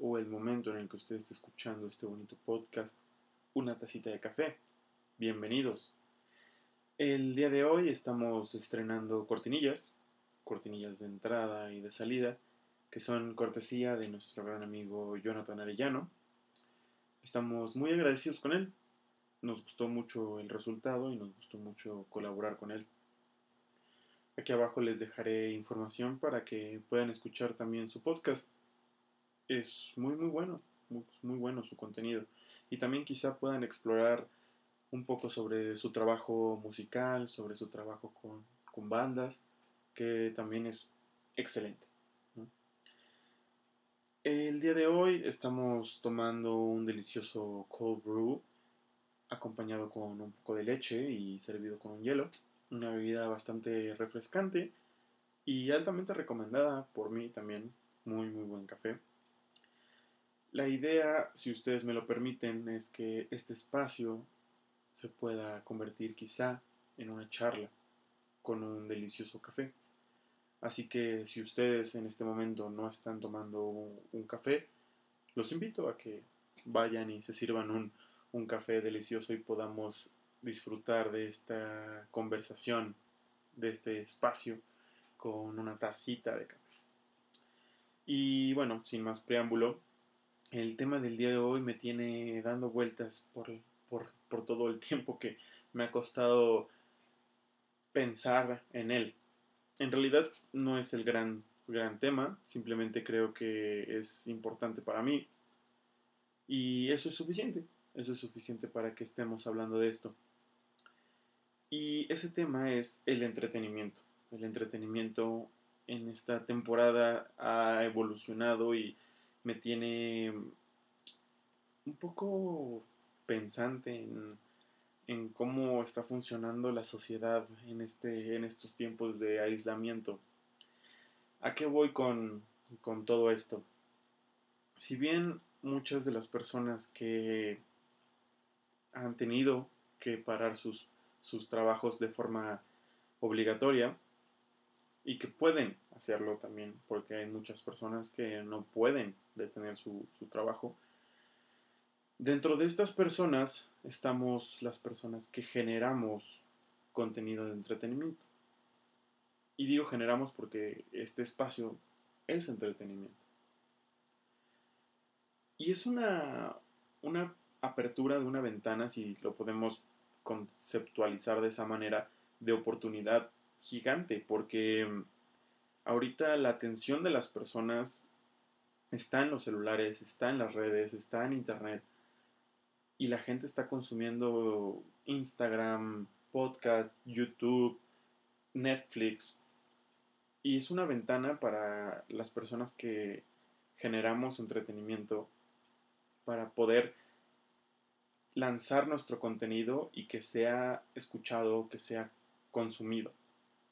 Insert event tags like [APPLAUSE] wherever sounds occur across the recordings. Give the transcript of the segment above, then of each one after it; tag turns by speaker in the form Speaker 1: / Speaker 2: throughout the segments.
Speaker 1: o el momento en el que usted esté escuchando este bonito podcast, una tacita de café. Bienvenidos. El día de hoy estamos estrenando cortinillas, cortinillas de entrada y de salida, que son cortesía de nuestro gran amigo Jonathan Arellano. Estamos muy agradecidos con él. Nos gustó mucho el resultado y nos gustó mucho colaborar con él. Aquí abajo les dejaré información para que puedan escuchar también su podcast. Es muy muy bueno, muy, muy bueno su contenido. Y también quizá puedan explorar un poco sobre su trabajo musical, sobre su trabajo con bandas, que también es excelente. El día de hoy estamos tomando un delicioso cold brew acompañado con un poco de leche y servido con un hielo una bebida bastante refrescante y altamente recomendada por mí también. Muy, muy buen café. La idea, si ustedes me lo permiten, es que este espacio se pueda convertir quizá en una charla con un delicioso café. Así que si ustedes en este momento no están tomando un, café, los invito a que vayan y se sirvan un, un café delicioso y podamos disfrutar de esta conversación, de este espacio, con una tacita de café. Y bueno, sin más preámbulo, el tema del día de hoy me tiene dando vueltas por, por, todo el tiempo que me ha costado pensar en él. En realidad no es el gran, gran tema, simplemente creo que es importante para mí. Y eso es suficiente, eso es suficiente para que estemos hablando de esto. Y ese tema es el entretenimiento. El entretenimiento en esta temporada ha evolucionado y me tiene un poco pensante en, cómo está funcionando la sociedad en, este, en estos tiempos de aislamiento. ¿A qué voy con, con todo esto? Si bien muchas de las personas que han tenido que parar sus sus trabajos de forma obligatoria y que pueden hacerlo también, porque hay muchas personas que no pueden detener su, trabajo. Dentro de estas personas estamos las personas que generamos contenido de entretenimiento. Y digo generamos porque este espacio es entretenimiento. Y es una, una apertura de una ventana, si lo podemos conceptualizar de esa manera de oportunidad gigante, porque mm, ahorita la atención de las personas está en los celulares, está en las redes, está en internet, y la gente está consumiendo Instagram, podcast, YouTube, Netflix, y es una ventana para las personas que generamos entretenimiento para poder lanzar nuestro contenido y que sea escuchado, que sea consumido.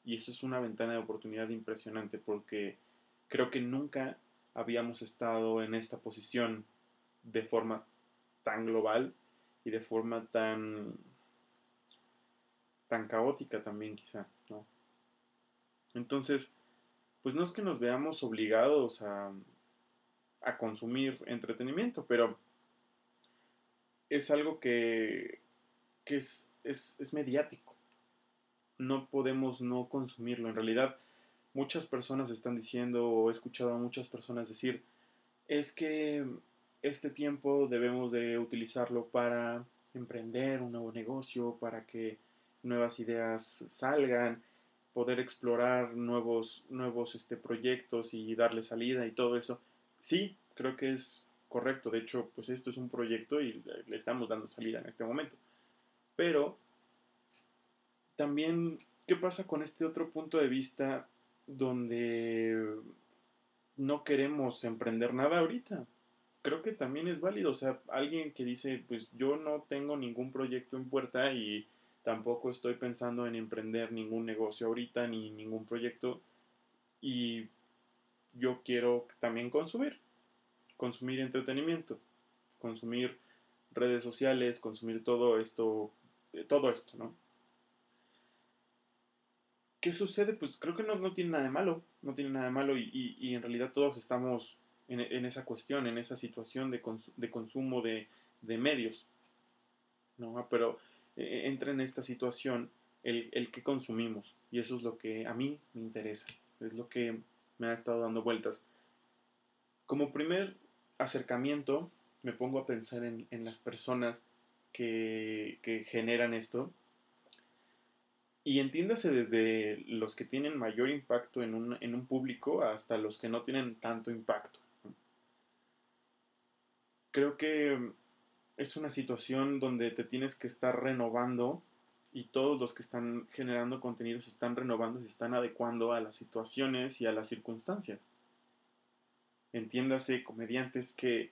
Speaker 1: Y eso es una ventana de oportunidad impresionante porque creo que nunca habíamos estado en esta posición de forma tan global y de forma tan tan caótica también quizá, ¿no? Entonces, pues no es que nos veamos obligados a, a consumir entretenimiento, pero es algo que, es, es, mediático. No podemos no consumirlo. En realidad, muchas personas están diciendo, o he escuchado a muchas personas decir, es que este tiempo debemos de utilizarlo para emprender un nuevo negocio, para que nuevas ideas salgan, poder explorar nuevos, nuevos este, proyectos y darle salida y todo eso. Sí, creo que es correcto. De hecho, pues esto es un proyecto y le estamos dando salida en este momento. Pero también, ¿qué pasa con este otro punto de vista donde no queremos emprender nada ahorita? Creo que también es válido. O sea, alguien que dice, pues yo no tengo ningún proyecto en puerta y tampoco estoy pensando en emprender ningún negocio ahorita ni ningún proyecto y yo quiero también consumir consumir entretenimiento, consumir redes sociales, consumir todo esto, todo esto, ¿no? ¿Qué sucede? Pues creo que no, tiene nada de malo, no tiene nada de malo y, en realidad todos estamos en, esa cuestión, en esa situación de, de consumo de, de, medios. ¿no? Pero eh, entra en esta situación el, el que consumimos y eso es lo que a mí me interesa, es lo que me ha estado dando vueltas. Como primer acercamiento, me pongo a pensar en, en las personas que, que, generan esto. Y entiéndase desde los que tienen mayor impacto en un, en un público hasta los que no tienen tanto impacto. Creo que es una situación donde te tienes que estar renovando y todos los que están generando contenido se están renovando, se están adecuando a las situaciones y a las circunstancias. Entiéndase, comediantes que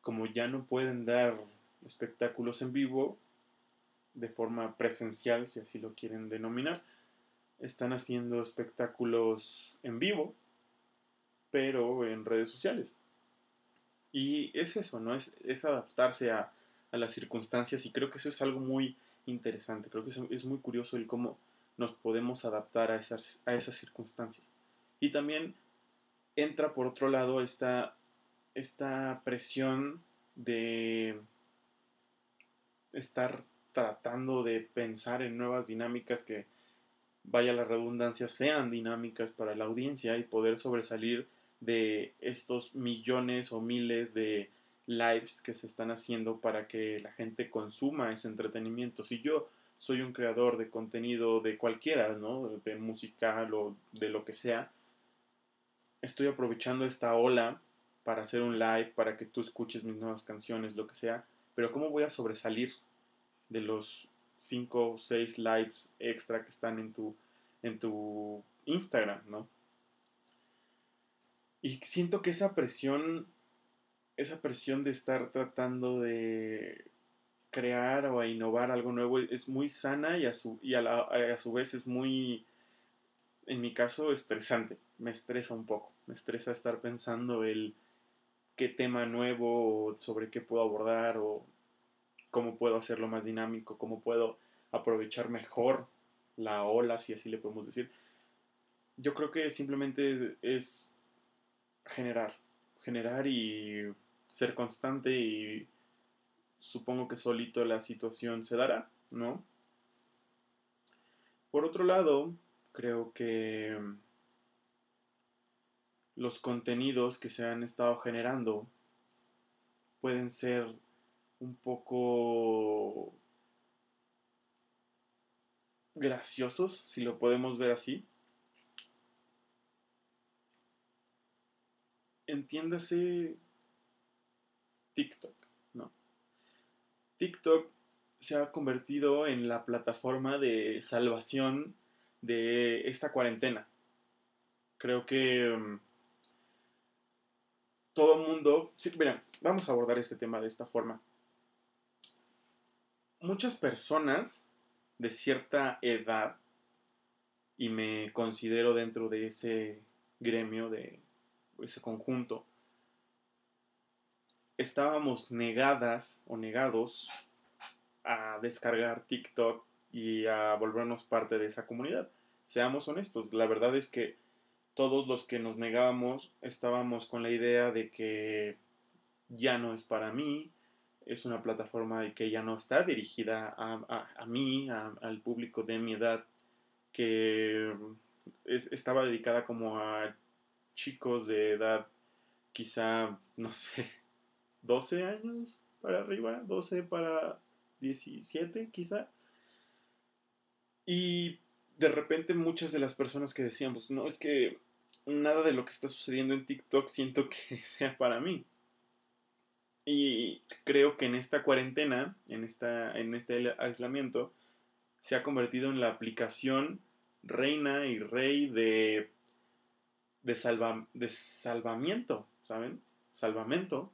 Speaker 1: como ya no pueden dar espectáculos en vivo de forma presencial, si así lo quieren denominar, están haciendo espectáculos en vivo, pero en redes sociales. Y es eso, ¿no? Es, es adaptarse a, a las circunstancias y creo que eso es algo muy interesante. Creo que es, muy curioso el cómo nos podemos adaptar a esas, a esas circunstancias. Y también entra por otro lado esta, esta presión de estar tratando de pensar en nuevas dinámicas que, vaya la redundancia, sean dinámicas para la audiencia y poder sobresalir de estos millones o miles de lives que se están haciendo para que la gente consuma ese entretenimiento. Si yo soy un creador de contenido de cualquiera, ¿no? De musical o de lo que sea, estoy aprovechando esta ola para hacer un live, para que tú escuches mis nuevas canciones, lo que sea, pero ¿cómo voy a sobresalir de los 5 o 6 lives extra que están en tu, en tu Instagram, ¿no? Y siento que esa presión esa presión de estar tratando de crear o innovar algo nuevo es muy sana y a su, y a, su vez es muy, en mi caso, estresante. Me estresa un poco. Me estresa estar pensando el qué tema nuevo, o sobre qué puedo abordar, o cómo puedo hacerlo más dinámico, cómo puedo aprovechar mejor la ola, si así le podemos decir. Yo creo que simplemente es generar, generar y ser constante y supongo que solito la situación se dará, ¿no? Por otro lado, creo que los contenidos que se han estado generando pueden ser un poco graciosos, si lo podemos ver así. Entiéndase TikTok, ¿no? TikTok se ha convertido en la plataforma de salvación de esta cuarentena. Creo que um, todo mundo... Sí, miren, vamos a abordar este tema de esta forma. Muchas personas de cierta edad, y me considero dentro de ese gremio, de ese conjunto, estábamos negadas o negados a descargar TikTok y a volvernos parte de esa comunidad. Seamos honestos, la verdad es que todos los que nos negábamos estábamos con la idea de que ya no es para mí, es una plataforma que ya no está dirigida a, mí, al público de mi edad, que estaba dedicada como a chicos de edad quizá, no sé, [LAUGHS] 12 años para arriba, 12 para 17 quizá. Y de repente muchas de las personas que decíamos, no, es que nada de lo que está sucediendo en TikTok siento que [LAUGHS] sea para mí. Y creo que en esta cuarentena, en, esta, en este aislamiento, se ha convertido en la aplicación reina y rey de, de, salva, de salvamiento, ¿saben? Salvamento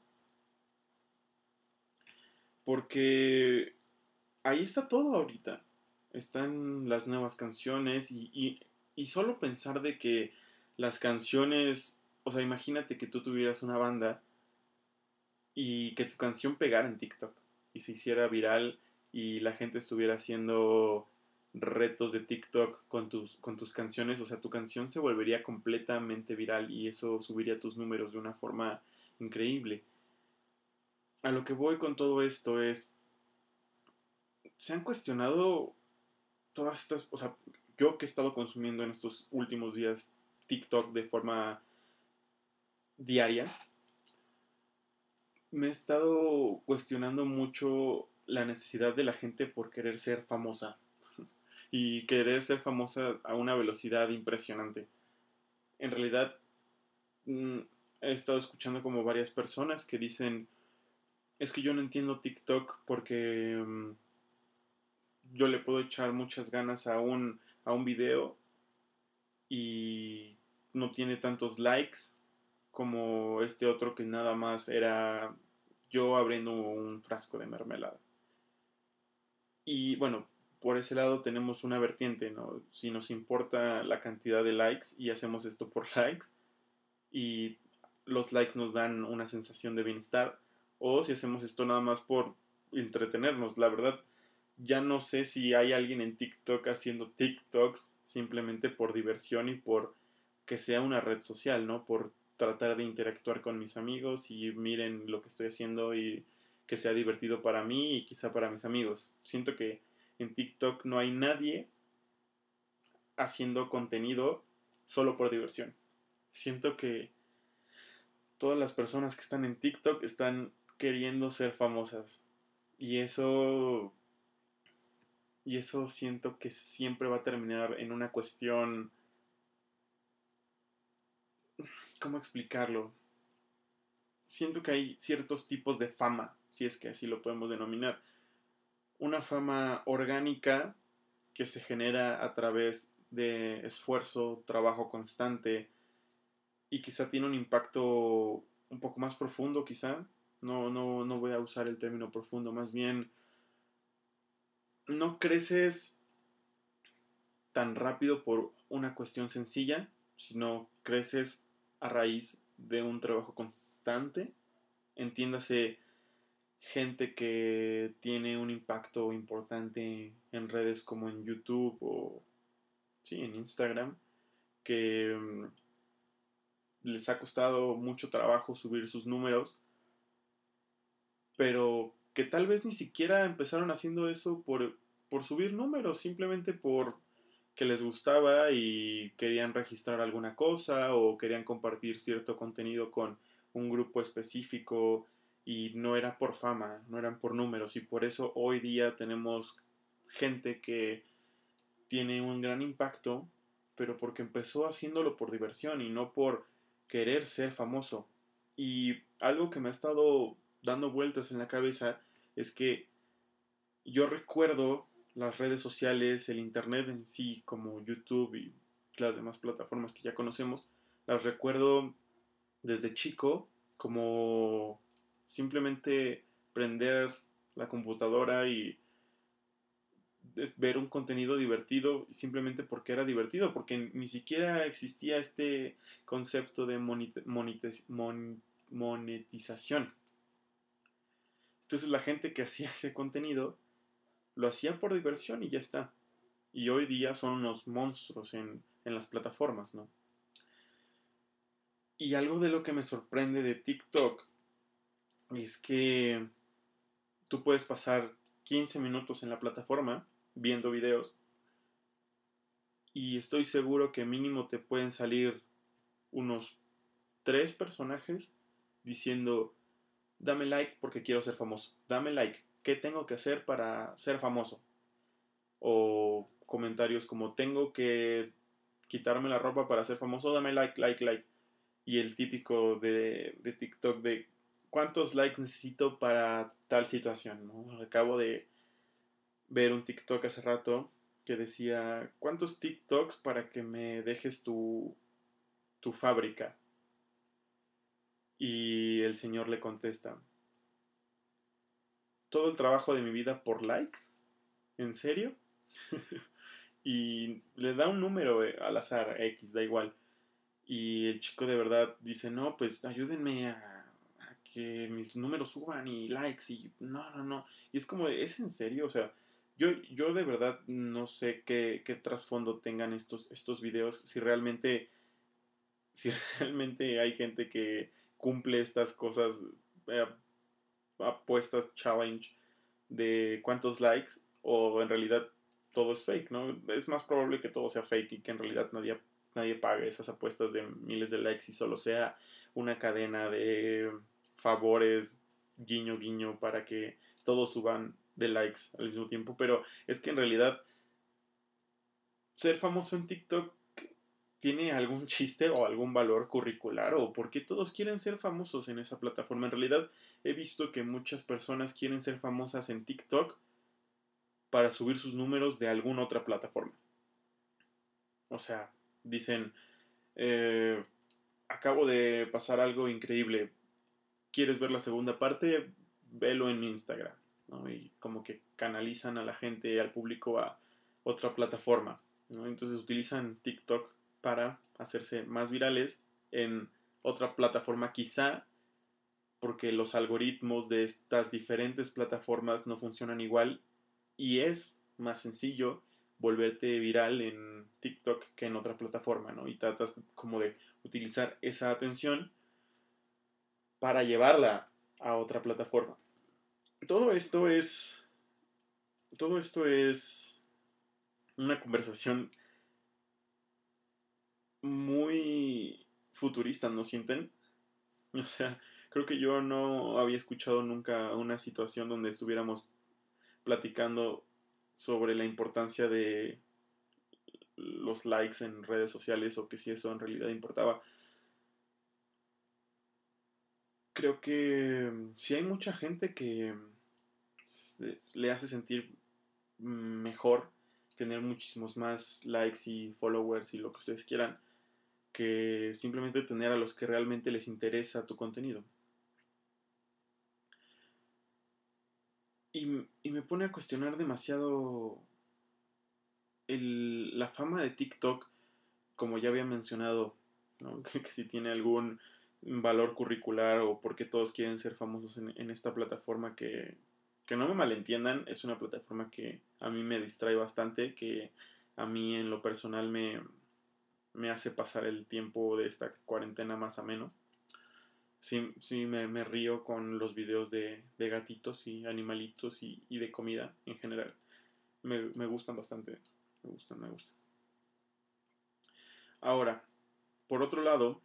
Speaker 1: porque ahí está todo ahorita. Están las nuevas canciones y, y, solo pensar de que las canciones, o sea, imagínate que tú tuvieras una banda y que tu canción pegara en TikTok y se hiciera viral y la gente estuviera haciendo retos de TikTok con tus, con tus canciones, o sea, tu canción se volvería completamente viral y eso subiría tus números de una forma increíble. A lo que voy con todo esto es, se han cuestionado todas estas, o sea, yo que he estado consumiendo en estos últimos días TikTok de forma diaria, me he estado cuestionando mucho la necesidad de la gente por querer ser famosa [LAUGHS] y querer ser famosa a una velocidad impresionante. En realidad, mm, he estado escuchando como varias personas que dicen, es que yo no entiendo TikTok porque mm, yo le puedo echar muchas ganas a un, a un video y no tiene tantos likes como este otro que nada más era yo abriendo un frasco de mermelada. Y bueno, por ese lado tenemos una vertiente, ¿no? Si nos importa la cantidad de likes y hacemos esto por [LAUGHS] likes y los likes nos dan una sensación de bienestar o si hacemos esto nada más por entretenernos. La verdad, ya no sé si hay alguien en TikTok haciendo TikToks simplemente por diversión y por que sea una red social, ¿no? Por tratar de interactuar con mis amigos y miren lo que estoy haciendo y que sea divertido para mí y quizá para mis amigos. Siento que en TikTok no hay nadie haciendo contenido solo por diversión. Siento que todas las personas que están en TikTok están queriendo ser famosas. Y eso. Y eso siento que siempre va a terminar en una cuestión. ¿Cómo explicarlo? Siento que hay ciertos tipos de fama, si es que así lo podemos denominar una fama orgánica que se genera a través de esfuerzo, trabajo constante y quizá tiene un impacto un poco más profundo, quizá. No, no, no voy a usar el término profundo, más bien no creces tan rápido por una cuestión sencilla, sino creces a raíz de un trabajo constante. Entiéndase gente que tiene un impacto importante en redes como en YouTube o sí, en Instagram, que mm, les ha costado mucho trabajo subir sus números, pero que tal vez ni siquiera empezaron haciendo eso por, por subir números, simplemente por que les gustaba y querían registrar alguna cosa o querían compartir cierto contenido con un grupo específico y no era por fama, no eran por números y por eso hoy día tenemos gente que tiene un gran impacto, pero porque empezó haciéndolo por diversión y no por querer ser famoso. Y algo que me ha estado dando vueltas en la cabeza es que yo recuerdo las redes sociales, el Internet en sí, como YouTube y las demás plataformas que ya conocemos, las recuerdo desde chico como simplemente prender la computadora y ver un contenido divertido simplemente porque era divertido, porque ni siquiera existía este concepto de monetización. Entonces la gente que hacía ese contenido lo hacía por diversión y ya está. Y hoy día son unos monstruos en, en las plataformas, ¿no? Y algo de lo que me sorprende de TikTok es que tú puedes pasar 15 minutos en la plataforma viendo videos y estoy seguro que mínimo te pueden salir unos tres personajes diciendo dame like porque quiero ser famoso, dame like, ¿qué tengo que hacer para ser famoso? O comentarios como tengo que quitarme la ropa para ser famoso, dame like, like, like. Y el típico de, de TikTok de cuántos likes necesito para tal situación, ¿no? Acabo de ver un TikTok hace rato que decía, ¿cuántos TikToks para que me dejes tu, tu fábrica? Y el señor le contesta, ¿todo el trabajo de mi vida por likes? ¿En serio? [LAUGHS] y le da un número eh, al azar, X, da igual. Y el chico de verdad dice, no, pues ayúdenme a que mis números suban y likes y no, no, no. Y es como, ¿es en serio? O sea, Yo, yo de verdad no sé qué, qué trasfondo tengan estos, estos videos, si realmente, si [LAUGHS] realmente hay gente que cumple estas cosas, eh, apuestas, challenge de cuántos likes, o en realidad todo es fake, ¿no? Es más probable que todo sea fake y que en realidad nadie, nadie pague esas apuestas de miles de likes y solo sea una cadena de favores, guiño, guiño, para que todos suban de likes al mismo tiempo. Pero es que en realidad ser famoso en TikTok tiene algún chiste o algún valor curricular o por qué todos quieren ser famosos en esa plataforma. En realidad he visto que muchas personas quieren ser famosas en TikTok para subir sus números de alguna otra plataforma. O sea, dicen, eh, acabo de pasar algo increíble, ¿quieres ver la segunda parte? Velo en Instagram. Y como que canalizan a la gente, al público a otra plataforma. Entonces utilizan TikTok para hacerse más virales en otra plataforma quizá porque los algoritmos de estas diferentes plataformas no funcionan igual y es más sencillo volverte viral en TikTok que en otra plataforma, ¿no? Y tratas como de utilizar esa atención para llevarla a otra plataforma. Todo esto es todo esto es una conversación muy futurista, ¿no sienten? [LAUGHS] O sea, creo que yo no había escuchado nunca una situación donde estuviéramos platicando sobre la importancia de los likes en redes sociales o que si eso en realidad importaba. Creo que si hay mucha gente que le hace sentir mejor tener muchísimos más likes y followers y lo que ustedes quieran que simplemente tener a los que realmente les interesa tu contenido. Y, me pone a cuestionar demasiado la fama de TikTok, como ya había mencionado, [LAUGHS] que, si tiene algún valor curricular o porque todos quieren ser famosos en, esta plataforma que, que, no me malentiendan, es una plataforma que a mí me distrae bastante, que a mí en lo personal me, me hace pasar el tiempo de esta cuarentena más a menos sí, sí me, río con los videos de, gatitos y animalitos y, de comida en general. Me, gustan bastante. Me gustan, me gustan. Ahora, por otro lado,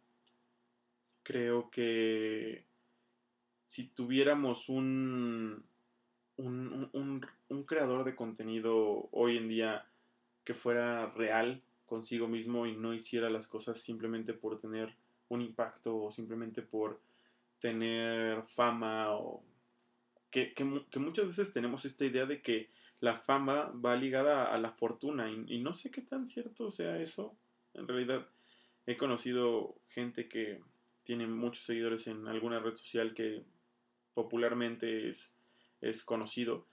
Speaker 1: creo que si tuviéramos un, un, un, creador de contenido hoy en día que fuera real consigo mismo y no hiciera las cosas simplemente por tener un impacto o simplemente por tener fama o que, muchas veces tenemos esta idea de que la fama va ligada a la fortuna y, no sé qué tan cierto sea eso. En realidad he conocido gente que tiene muchos seguidores en alguna red social que popularmente es, es conocido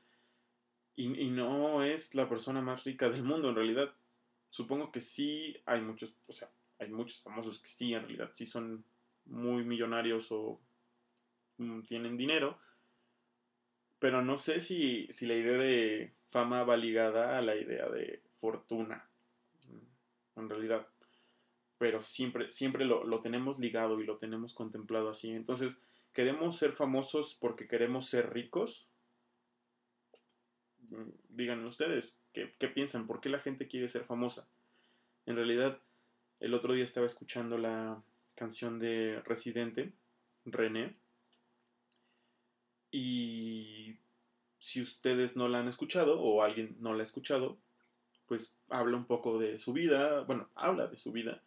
Speaker 1: y, no es la persona más rica del mundo en realidad. Supongo que sí hay muchos, o sea, hay muchos famosos que sí en realidad sí son muy millonarios o Mm, tienen dinero, pero no sé si, la idea de fama va ligada a la idea de fortuna, mm, en realidad. Pero siempre, siempre lo, lo tenemos ligado y lo tenemos contemplado así. Entonces, ¿queremos ser famosos porque queremos ser ricos? Mm, díganme ustedes, ¿qué, ¿qué, piensan? ¿Por qué la gente quiere ser famosa? En realidad, el otro día estaba escuchando la canción de Residente, René, y si ustedes no la han escuchado o alguien no la ha escuchado, pues habla un poco de su vida, bueno, habla de su vida,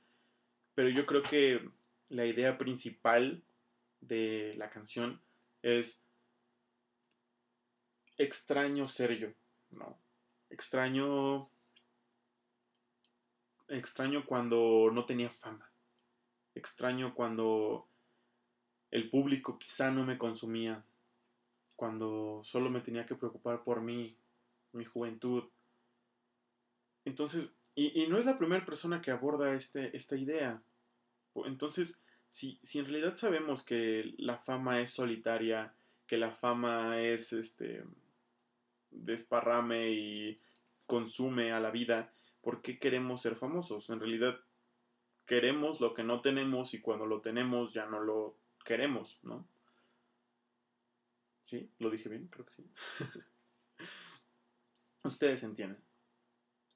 Speaker 1: pero yo creo que la idea principal de la canción es extraño ser yo, ¿no? Extraño extraño cuando no tenía fama. Extraño cuando el público quizá no me consumía cuando solo me tenía que preocupar por mí, mi juventud. Entonces, y, no es la primera persona que aborda este, esta idea. Entonces, si, si en realidad sabemos que la fama es solitaria, que la fama es este desparrame y consume a la vida, ¿por qué queremos ser famosos? En realidad queremos lo que no tenemos y cuando lo tenemos ya no lo queremos, ¿no? ¿Sí? ¿Lo dije bien? Creo que sí. [LAUGHS] Ustedes entienden.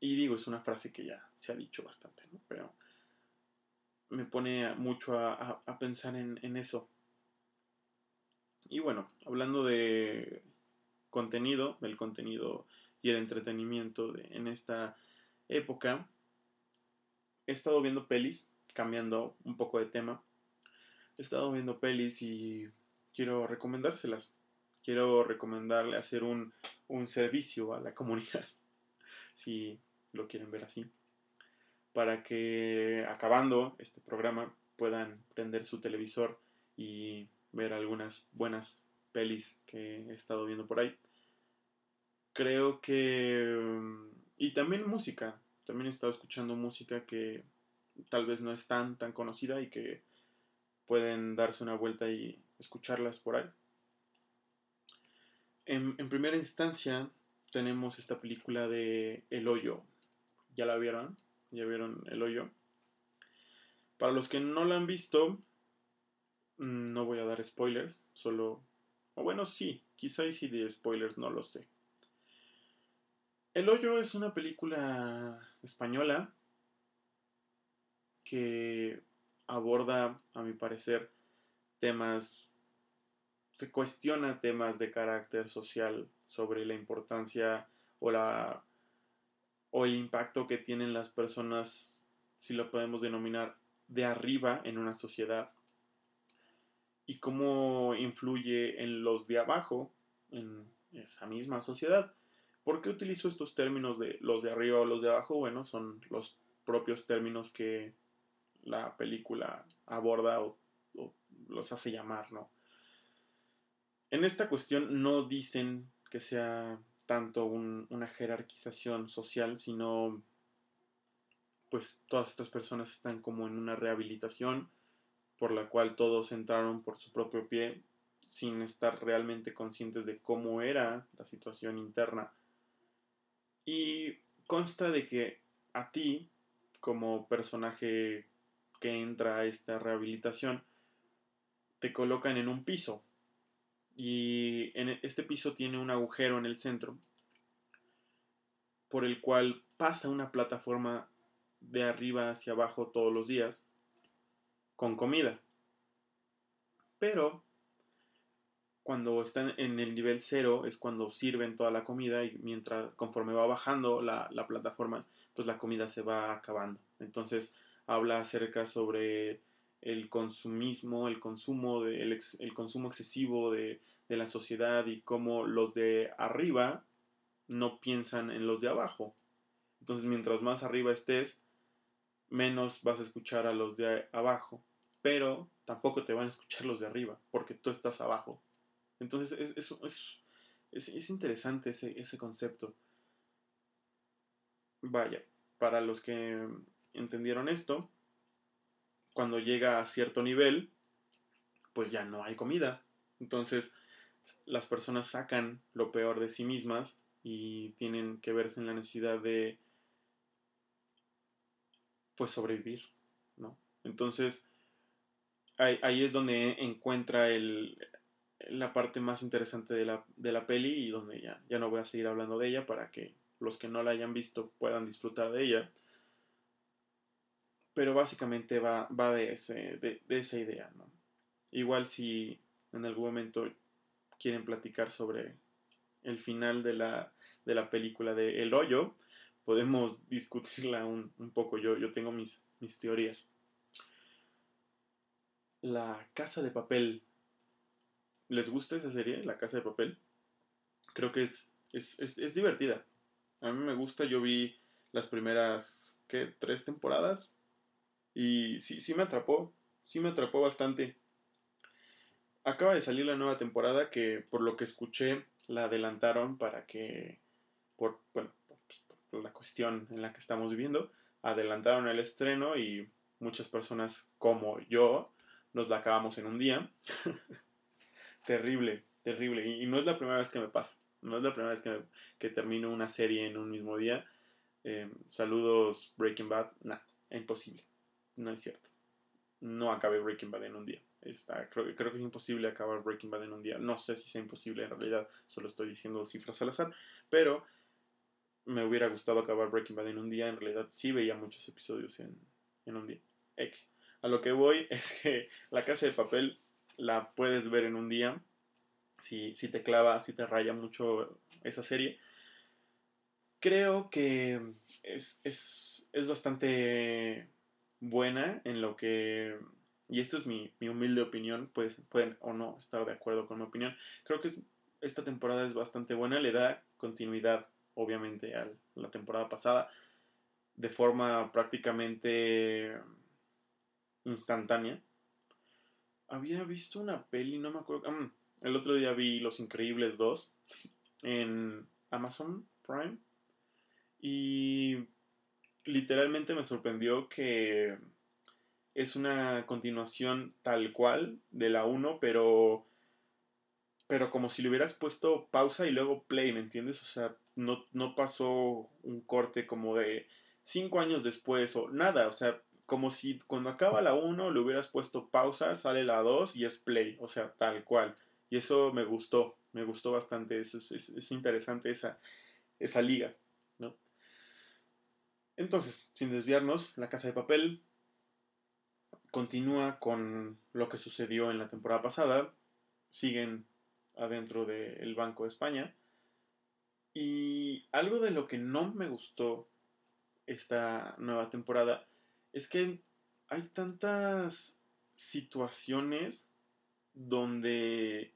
Speaker 1: Y digo, es una frase que ya se ha dicho bastante, ¿no? Pero me pone mucho a, pensar en, en, eso. Y bueno, hablando de contenido, del contenido y el entretenimiento en esta época, he estado viendo pelis, cambiando un poco de tema. He estado viendo pelis y quiero recomendárselas. Quiero recomendarle hacer un, un servicio a la [LAUGHS] comunidad, si lo quieren ver así, para que acabando este programa puedan prender su televisor y ver algunas buenas pelis que he estado viendo por ahí. Creo que... Mm, y también música. También he estado escuchando música que tal vez no es tan, tan conocida y que pueden darse una vuelta y escucharlas por ahí. En, en primera instancia tenemos esta película de El Hoyo. ¿Ya la vieron? ¿Ya vieron El Hoyo? Para los que no la han visto, mm, no voy a dar spoilers, solo... O bueno, sí, quizá sí de spoilers, no lo sé. El Hoyo es una película española que aborda, a mi parecer, temas, se cuestiona temas de carácter social sobre la importancia o la o el impacto que tienen las personas, si lo podemos denominar, de arriba en una sociedad y cómo influye en los de abajo en esa misma sociedad. ¿Por qué utilizo estos términos de los de arriba o los de abajo? Bueno, son los propios términos que la película aborda o, los hace llamar, ¿no? En esta cuestión no dicen que sea tanto una jerarquización social, sino pues todas estas personas están como en una rehabilitación por la cual todos entraron por su propio pie sin estar realmente conscientes de cómo era la situación interna y consta de que a ti, como personaje que entra a esta rehabilitación, te colocan en un piso. Y en e, este piso tiene un agujero en el centro por el cual pasa una plataforma de arriba hacia abajo todos los días con comida. Pero cuando están en el nivel cero es cuando sirven toda la comida y mientras conforme va bajando la, plataforma pues la comida se va acabando entonces habla acerca sobre el consumismo el consumo de, el, consumo excesivo de, de, la sociedad y cómo los de arriba no piensan en los de abajo entonces mientras más arriba estés menos vas a escuchar a los de abajo pero tampoco te van a escuchar los de arriba porque tú estás abajo entonces es, es, es, interesante ese, ese concepto. Vaya, para los que entendieron esto, cuando llega a cierto nivel, pues ya no hay comida. Entonces las personas sacan lo peor de sí mismas y tienen que verse en la necesidad de pues sobrevivir, ¿no? Entonces ahí, es donde encuentra el, la parte más interesante de la, de la peli y donde ya, ya no voy a seguir hablando de ella para que los que no la hayan visto puedan disfrutar de ella. Pero básicamente va, va de, ese, de, esa idea. ¿no? Igual si en algún momento quieren platicar sobre el final de la, de la película de El Hoyo, podemos discutirla un, un poco. Yo, yo tengo mis, mis teorías. La casa de papel les gusta esa serie, La Casa de Papel, creo que es, es, divertida. A mí me gusta, yo vi las primeras, ¿qué? Tres temporadas. Y sí, sí me atrapó, sí me atrapó bastante. Acaba de salir la nueva temporada que por lo que escuché la adelantaron para que, por, bueno, la cuestión en la que estamos viviendo, adelantaron el estreno y muchas personas como yo nos la acabamos en un día. [LAUGHS] terrible, terrible. Y, no es la primera vez que me pasa. no es la primera vez que, que termino una serie en un mismo día. Eh, saludos Breaking Bad. Nah, imposible. No es cierto. No acabé Breaking Bad en un día. Está, creo, creo que es imposible acabar Breaking Bad en un día. No sé si sea imposible en realidad, solo estoy diciendo cifras al azar. Pero me hubiera gustado acabar Breaking Bad en un día. En realidad sí veía muchos episodios en, en un día. X. A lo que voy [LAUGHS] es que la casa de papel la puedes ver en un día. Si, si te clava, si te raya mucho esa serie. Creo que es, es, es bastante buena en lo que y esto es mi, mi humilde opinión, pues pueden o no estar de acuerdo con mi opinión. Creo que esta temporada es bastante buena, le da continuidad, obviamente, a la temporada pasada, de forma prácticamente instantánea. Había visto una peli, no me acuerdo. Mm, el otro día vi Los Increíbles 2 en Amazon Prime. Y literalmente me sorprendió que es una continuación tal cual de la 1, pero pero como si le hubieras puesto pausa y luego play, ¿me entiendes? O sea, no, no pasó un corte como de cinco años después o nada, o sea, como si cuando acaba la 1 le hubieras puesto pausa, sale la 2 y es play, o sea, tal cual. Y eso me gustó, me gustó bastante, eso es, es interesante esa, esa liga, ¿no? Entonces, sin desviarnos, La Casa de Papel continúa con lo que sucedió en la temporada pasada, siguen adentro del Banco de España. Y algo de lo que no me gustó esta nueva temporada es que hay tantas situaciones donde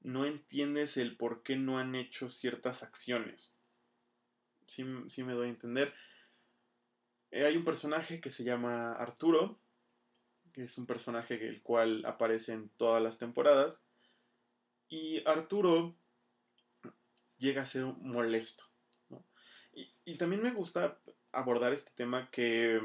Speaker 1: no entiendes el por qué no han hecho ciertas acciones. Si me doy a entender. Eh, hay un personaje que se llama Arturo, que es un personaje el cual aparece en todas las temporadas. Y Arturo llega a ser molesto. Y, también me gusta abordar este tema que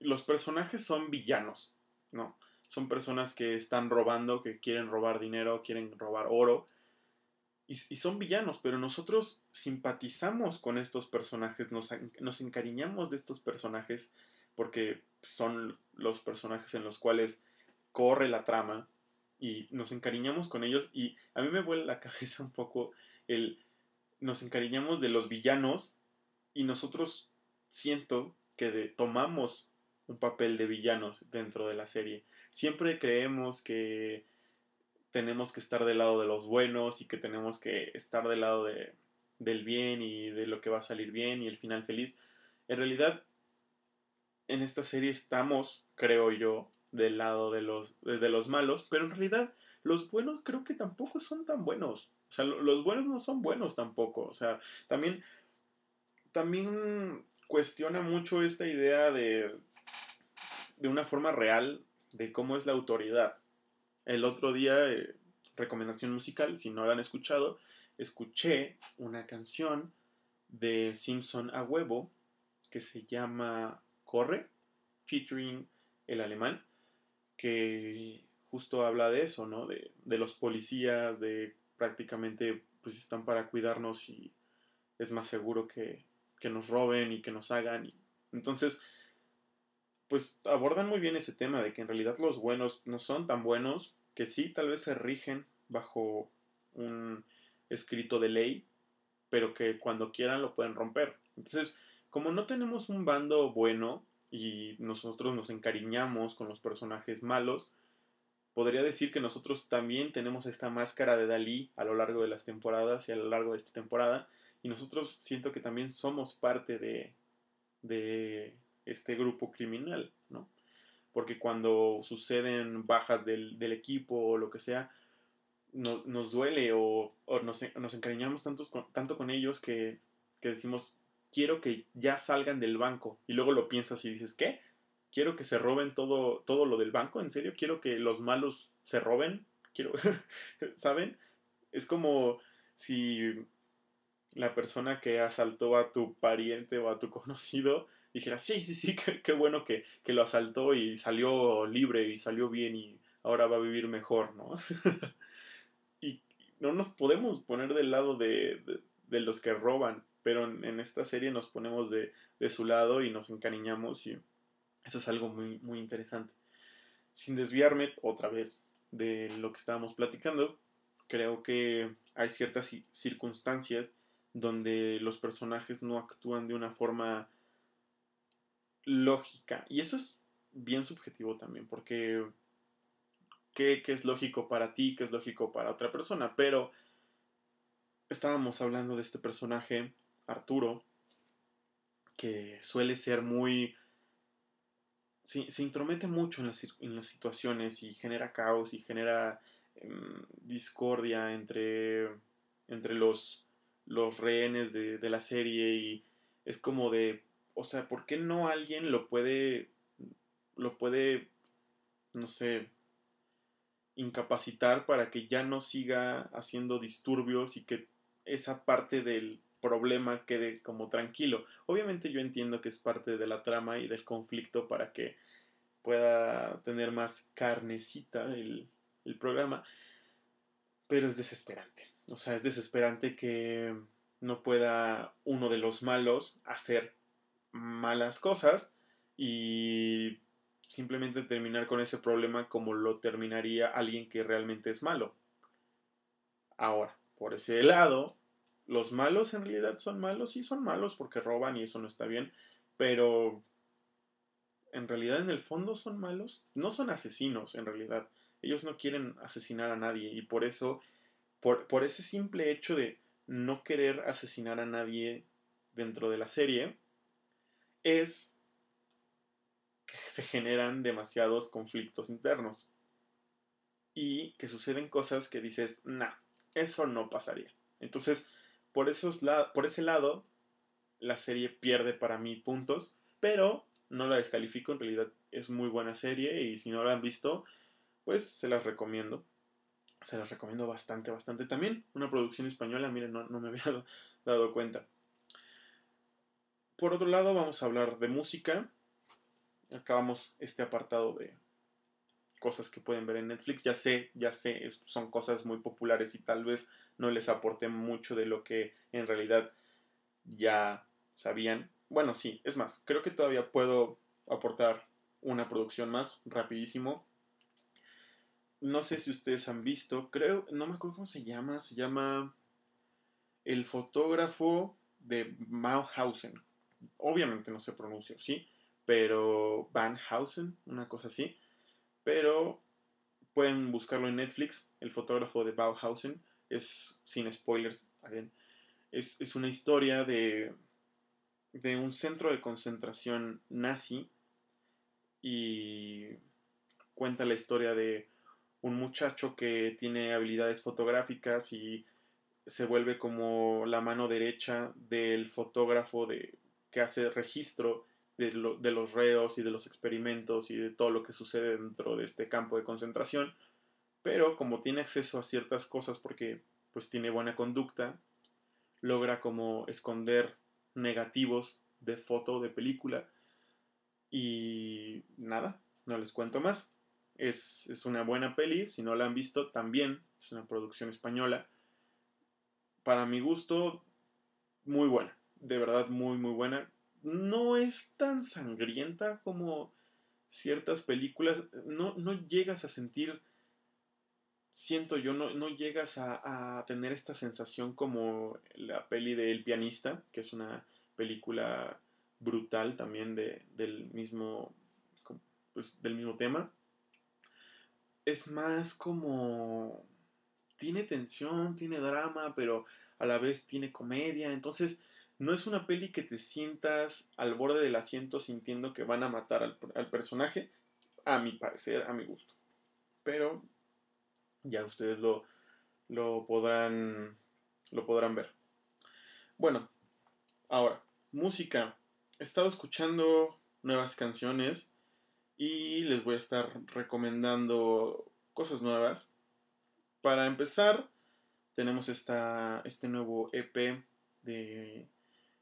Speaker 1: los personajes son villanos, ¿no? Son personas que están robando, que quieren robar dinero, quieren robar oro. Y, son villanos, pero nosotros simpatizamos con estos personajes, nos, nos encariñamos de estos personajes porque son los personajes en los cuales corre la trama y nos encariñamos con ellos y a mí me vuelve la [LAUGHS] cabeza un poco nos encariñamos de los villanos y nosotros siento que tomamos un papel de villanos dentro de la serie. Siempre creemos que tenemos que estar del lado de los buenos y que tenemos que estar del lado de, del bien y de lo que va a salir bien y el final feliz. En realidad en esta serie estamos, creo yo, del lado de los, de los malos, pero en realidad los buenos creo que tampoco son tan buenos. O sea, los buenos no son buenos tampoco. O sea, también, también cuestiona mucho esta idea de, de una forma real de cómo es la autoridad. El otro día, eh, recomendación musical, si no la han escuchado, escuché una canción de Simpson a huevo que se llama Corre, featuring el alemán, que justo habla de eso, ¿no? De, los policías, de prácticamente pues están para cuidarnos y es más seguro que, que nos roben y que nos hagan. Y, entonces, pues abordan muy bien ese tema de que en realidad los buenos no son tan buenos, que sí tal vez se rigen bajo un escrito de ley, pero que cuando quieran lo pueden romper. Entonces, como no tenemos un bando bueno y nosotros nos encariñamos con los personajes malos, podría decir que nosotros también tenemos esta máscara de Dalí a lo largo de las temporadas y a lo largo de esta temporada, y nosotros siento que también somos parte de, este grupo criminal, ¿no? Porque cuando suceden bajas del, equipo o lo que sea, nos duele o, nos, encariñamos tanto con ellos que decimos, quiero que ya salgan del banco. Y luego lo piensas y dices, ¿qué? Quiero que se roben todo, todo lo del banco, ¿en serio? Quiero que los malos se roben. Quiero, [LAUGHS] ¿saben? Es como si la persona que asaltó a tu pariente o a tu [LAUGHS] conocido dijera, sí, sí, sí, qué, bueno que, que, lo asaltó y salió libre y salió bien y ahora va a vivir mejor, ¿no? [LAUGHS] y no nos podemos poner del lado de, los que roban, pero en, esta serie nos ponemos de, su lado y nos encariñamos y eso es algo muy, muy interesante. Sin desviarme otra vez de lo que estábamos platicando, creo que hay ciertas circunstancias donde los personajes no actúan de una forma lógica. Y eso es bien subjetivo también, porque qué, es lógico para ti, qué es lógico para otra persona. Pero estábamos hablando de este personaje, Arturo, que suele ser muy... Se, se intromete mucho en las, en las, situaciones y genera caos y genera em, discordia entre, entre los, los rehenes de, de la serie y es como de, o sea, ¿por qué no alguien lo puede, lo puede, no sé, incapacitar para que ya no siga haciendo disturbios y que esa parte del problema quede como tranquilo. Obviamente yo entiendo que es parte de la trama y del conflicto para que pueda tener más carnecita el, el programa, pero es desesperante. O sea, es desesperante que no pueda uno de los malos hacer malas cosas y simplemente terminar con ese problema como lo terminaría alguien que realmente es malo. Ahora, por ese lado, los malos en realidad son malos, sí son malos porque roban y eso no está bien, pero en realidad en el fondo son malos, no son asesinos en realidad, ellos no quieren asesinar a nadie y por eso, por, ese simple hecho de no querer asesinar a nadie dentro de la serie, es que se generan demasiados conflictos internos y que suceden cosas que dices, nah, eso no pasaría. Entonces, por, esos por ese lado, la serie pierde para mí puntos, pero no la descalifico, en realidad es muy buena serie y si no la han visto, pues se las recomiendo. Se las recomiendo bastante, bastante. También una producción española, miren, no, no me [LAUGHS] había dado cuenta. Por otro lado, vamos a hablar de música acabamos este apartado de cosas que pueden ver en Netflix. Ya sé, ya sé, son cosas muy populares y tal vez no les aporté mucho de lo que en realidad ya sabían. Bueno, sí, es más, creo que todavía puedo aportar una producción más, rapidísimo. No sé si ustedes han visto, creo, no me acuerdo cómo se llama, se llama El fotógrafo de Mauthausen. Obviamente no se pronuncia, ¿sí? pero Van Housen, una cosa así. Pero pueden buscarlo en Netflix, el fotógrafo de Bauhausen, es sin spoilers, es, es, una historia de, de un centro de concentración nazi y cuenta la historia de un muchacho que tiene habilidades fotográficas y se vuelve como la mano derecha del fotógrafo de, que hace registro de, los reos y de los experimentos y de todo lo que sucede dentro de este campo de concentración, pero como tiene acceso a ciertas cosas porque pues tiene buena conducta, logra como esconder negativos de foto de película y nada, no les cuento más. Es, es una buena peli, si no la han visto también, es una producción española. Para mi gusto, muy buena, de verdad muy muy buena no es tan sangrienta como ciertas películas. No, no llegas a sentir, siento yo, no, no llegas a, tener esta sensación como la peli de El pianista, que es una película brutal también de, del mismo pues, del mismo tema. Es más como tiene tensión, tiene drama, pero a la vez tiene comedia. Entonces, no es una peli que te sientas al borde del asiento sintiendo que van a matar al, personaje, a mi parecer, a mi gusto. Pero ya ustedes lo, lo, podrán, lo podrán ver. Bueno, ahora, música. He estado escuchando nuevas canciones y les voy a estar recomendando cosas nuevas. Para empezar, tenemos esta, este nuevo EP de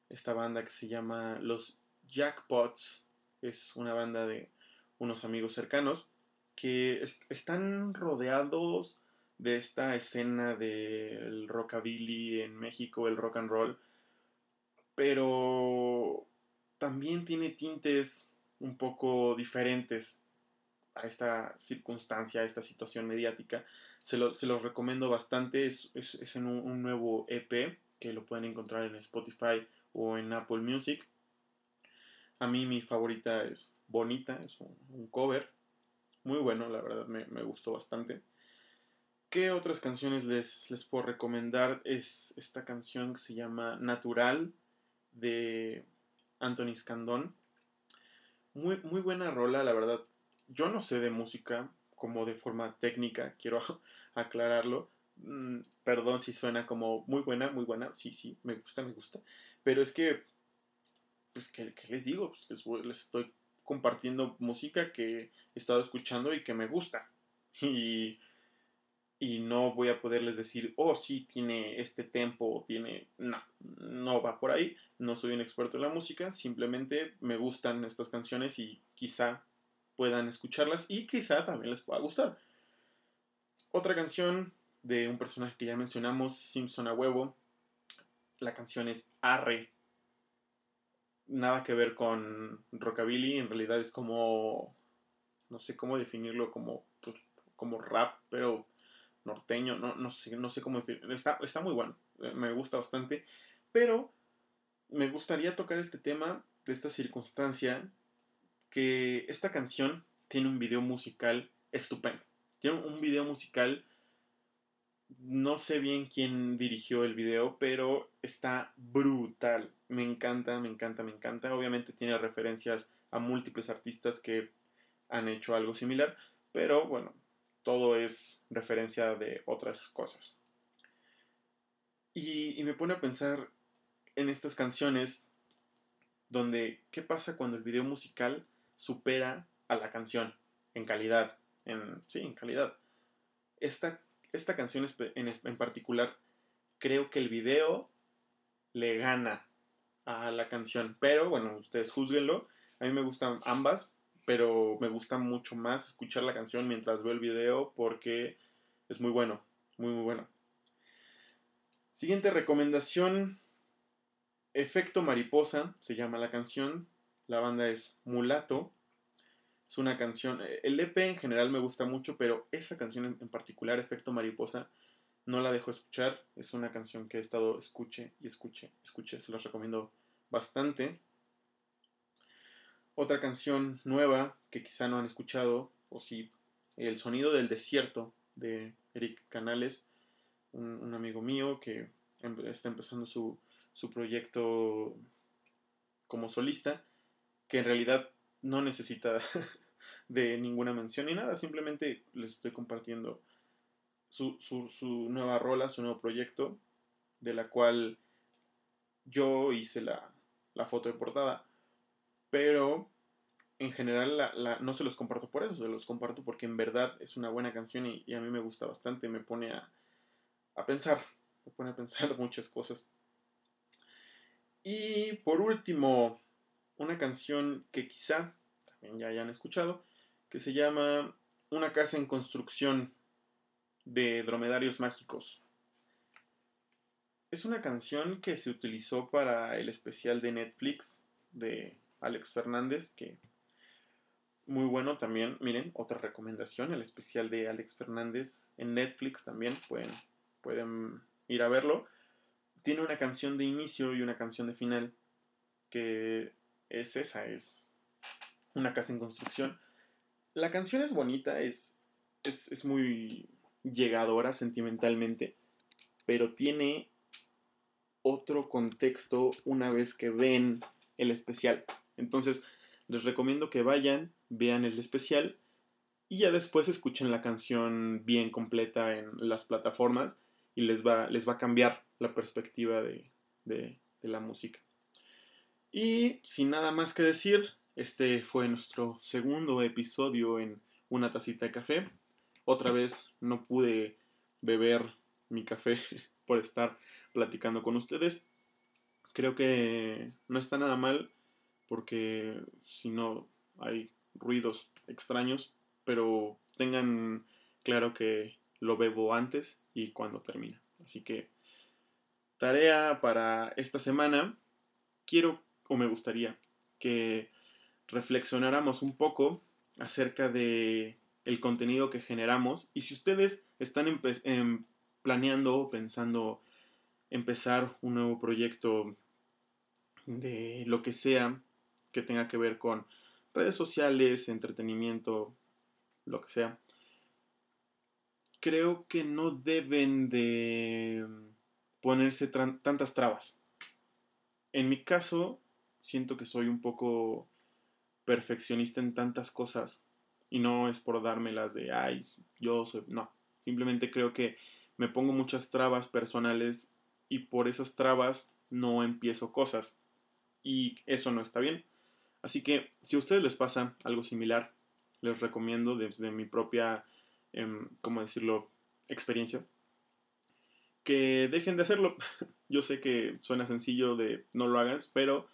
Speaker 1: esta banda que se llama Los Jackpots. Es una banda de unos amigos cercanos que están rodeados de esta escena del rockabilly en México, el rock and roll, pero también tiene tintes un poco diferentes a esta circunstancia, a esta situación mediática. Se, los recomiendo bastante, es, en un, nuevo EP que lo pueden encontrar en Spotify o en Apple Music. A mí mi favorita es Bonita, es un, cover. Muy bueno, la verdad me, gustó bastante. ¿Qué otras canciones les, les puedo recomendar? Es esta canción que se llama Natural de Anthony Scandón. Muy, muy buena rola, la verdad. Yo no sé de música como de forma técnica, [LAUGHS] quiero aclararlo. Mm, perdón si suena como muy buena, muy buena. Sí, sí, me gusta, me gusta. Pero es que, pues, ¿qué, les digo? Pues les, les estoy compartiendo música que he estado escuchando y que me gusta. Y y no voy a poderles decir, oh, sí, tiene este tempo, tiene... No, no va por ahí, no soy un experto en la música, simplemente me gustan estas canciones y quizá puedan escucharlas y quizá también les pueda gustar. Otra canción de un personaje que ya mencionamos, Simpson a huevo, la canción es Arre. Nada que ver con rockabilly, en realidad es como, no sé cómo definirlo, como, pues, como rap, pero norteño, no, no, sé, no sé cómo está, está muy bueno, eh, me gusta bastante, pero me gustaría tocar este tema de esta circunstancia que esta canción tiene un video musical estupendo. Tiene un video musical, no sé bien quién dirigió el video, pero está brutal. Me encanta, me encanta, me encanta. Obviamente tiene referencias a múltiples artistas que han hecho algo similar, pero bueno, todo es referencia de otras cosas. Y, me pone a pensar en estas canciones donde, ¿qué pasa cuando el video musical supera a la canción en calidad? En, sí, en calidad. Esta, esta canción en, en particular, creo que el video le gana a la canción. Pero bueno, ustedes juzguenlo. A mí me gustan ambas, pero me gusta mucho más escuchar la canción mientras veo el video porque es muy bueno, muy muy bueno. Siguiente recomendación, Efecto Mariposa, se llama la canción, la banda es Mulato, es una canción, el EP en general me gusta mucho, pero esa canción en particular, Efecto Mariposa, no la dejo escuchar, es una canción que he estado escuche y escuche, escuche, se los recomiendo bastante. Otra canción nueva que quizá no han escuchado, o si El sonido del desierto de Eric Canales, un, amigo mío que está empezando su, su proyecto como solista, que en realidad no necesita [LAUGHS] de ninguna mención ni nada, simplemente les estoy compartiendo su, su, nueva rola, su nuevo proyecto, de la cual yo hice la, la foto de portada pero en general la, no se los comparto por eso, se los comparto porque en verdad es una buena canción y, a mí me gusta bastante, me pone a, a, pensar, me pone a pensar [LAUGHS] muchas cosas. Y por último, una canción que quizá también ya hayan escuchado, que se llama Una casa en construcción de dromedarios mágicos. Es una canción que se utilizó para el especial de Netflix de Alex Fernández, que muy bueno también, miren, otra recomendación, el especial de Alex Fernández en Netflix también, pueden, pueden ir a verlo. Tiene una canción de inicio y una canción de final, que es esa, es una casa en construcción. La canción es bonita, es, es, es muy llegadora sentimentalmente, pero tiene otro contexto una vez que ven el especial. Entonces, les recomiendo que vayan, vean el especial y ya después escuchen la canción bien completa en las plataformas y les va, les va a cambiar la perspectiva de, de la música. Y sin nada más que decir, este fue nuestro segundo episodio en Una tacita de café. Otra vez no pude beber mi café [LAUGHS] por estar platicando con ustedes. Creo que no está nada mal porque si no hay ruidos extraños, pero tengan claro que lo bebo antes y cuando termina. Así que tarea para esta semana, quiero o me gustaría que reflexionáramos un poco acerca de el contenido que generamos y si ustedes están em, planeando o pensando empezar un nuevo proyecto de lo que sea que tenga que ver con redes sociales, entretenimiento, lo que sea, creo que no deben de ponerse tantas trabas. En mi caso, siento que soy un poco perfeccionista en tantas cosas y no es por dármelas de, ay, yo soy, no, simplemente creo que me pongo muchas trabas personales y por esas trabas no empiezo cosas y eso no está bien. Así que si a ustedes les pasa algo similar, les recomiendo desde mi propia, eh, ¿cómo decirlo?, experiencia, que dejen de hacerlo. [LAUGHS] Yo sé que suena sencillo de no lo hagas, pero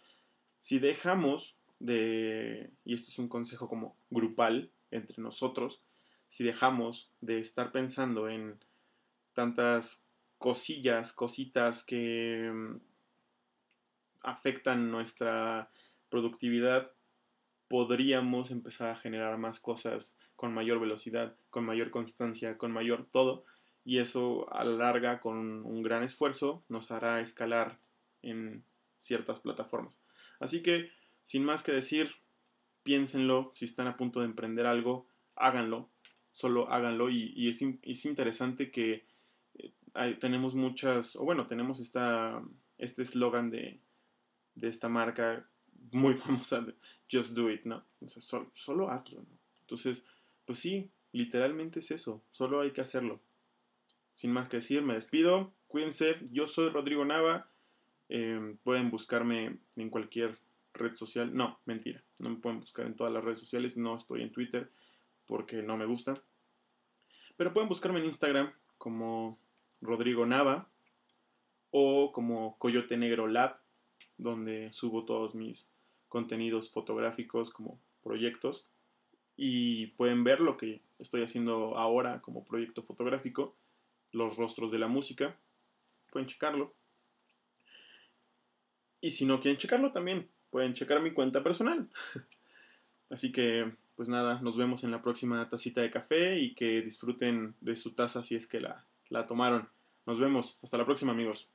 Speaker 1: si dejamos de, y esto es un consejo como grupal entre nosotros, si dejamos de estar pensando en tantas cosillas, cositas que mm, afectan nuestra productividad, podríamos empezar a generar más cosas con mayor velocidad, con mayor constancia, con mayor todo, y eso a la larga, con un gran esfuerzo, nos hará escalar en ciertas plataformas. Así que, sin más que decir, piénsenlo, si están a punto de emprender algo, háganlo, solo háganlo, y, es, es, interesante que eh, tenemos muchas, o bueno, tenemos esta, este eslogan de, de esta marca muy [LAUGHS] famosa Just Do It, ¿no? solo, hazlo, ¿no? Entonces, pues sí, literalmente es eso, solo hay que hacerlo. Sin más que decir, me despido, cuídense, yo soy Rodrigo Nava, em, pueden buscarme en cualquier red social, no, mentira, no me pueden buscar en todas las redes sociales, no estoy en Twitter porque no me gusta, pero pueden buscarme en Instagram como Rodrigo Nava o como Coyote Negro Lab, donde subo todos mis contenidos fotográficos como proyectos. Y pueden ver lo que estoy haciendo ahora como proyecto fotográfico, los rostros de la música, pueden checarlo. Y si no quieren checarlo también, pueden checar mi cuenta personal. [LAUGHS] Así que, pues nada, nos vemos en la próxima tacita de café y que disfruten de su taza si es que la, la tomaron. Nos vemos. Hasta la próxima amigos.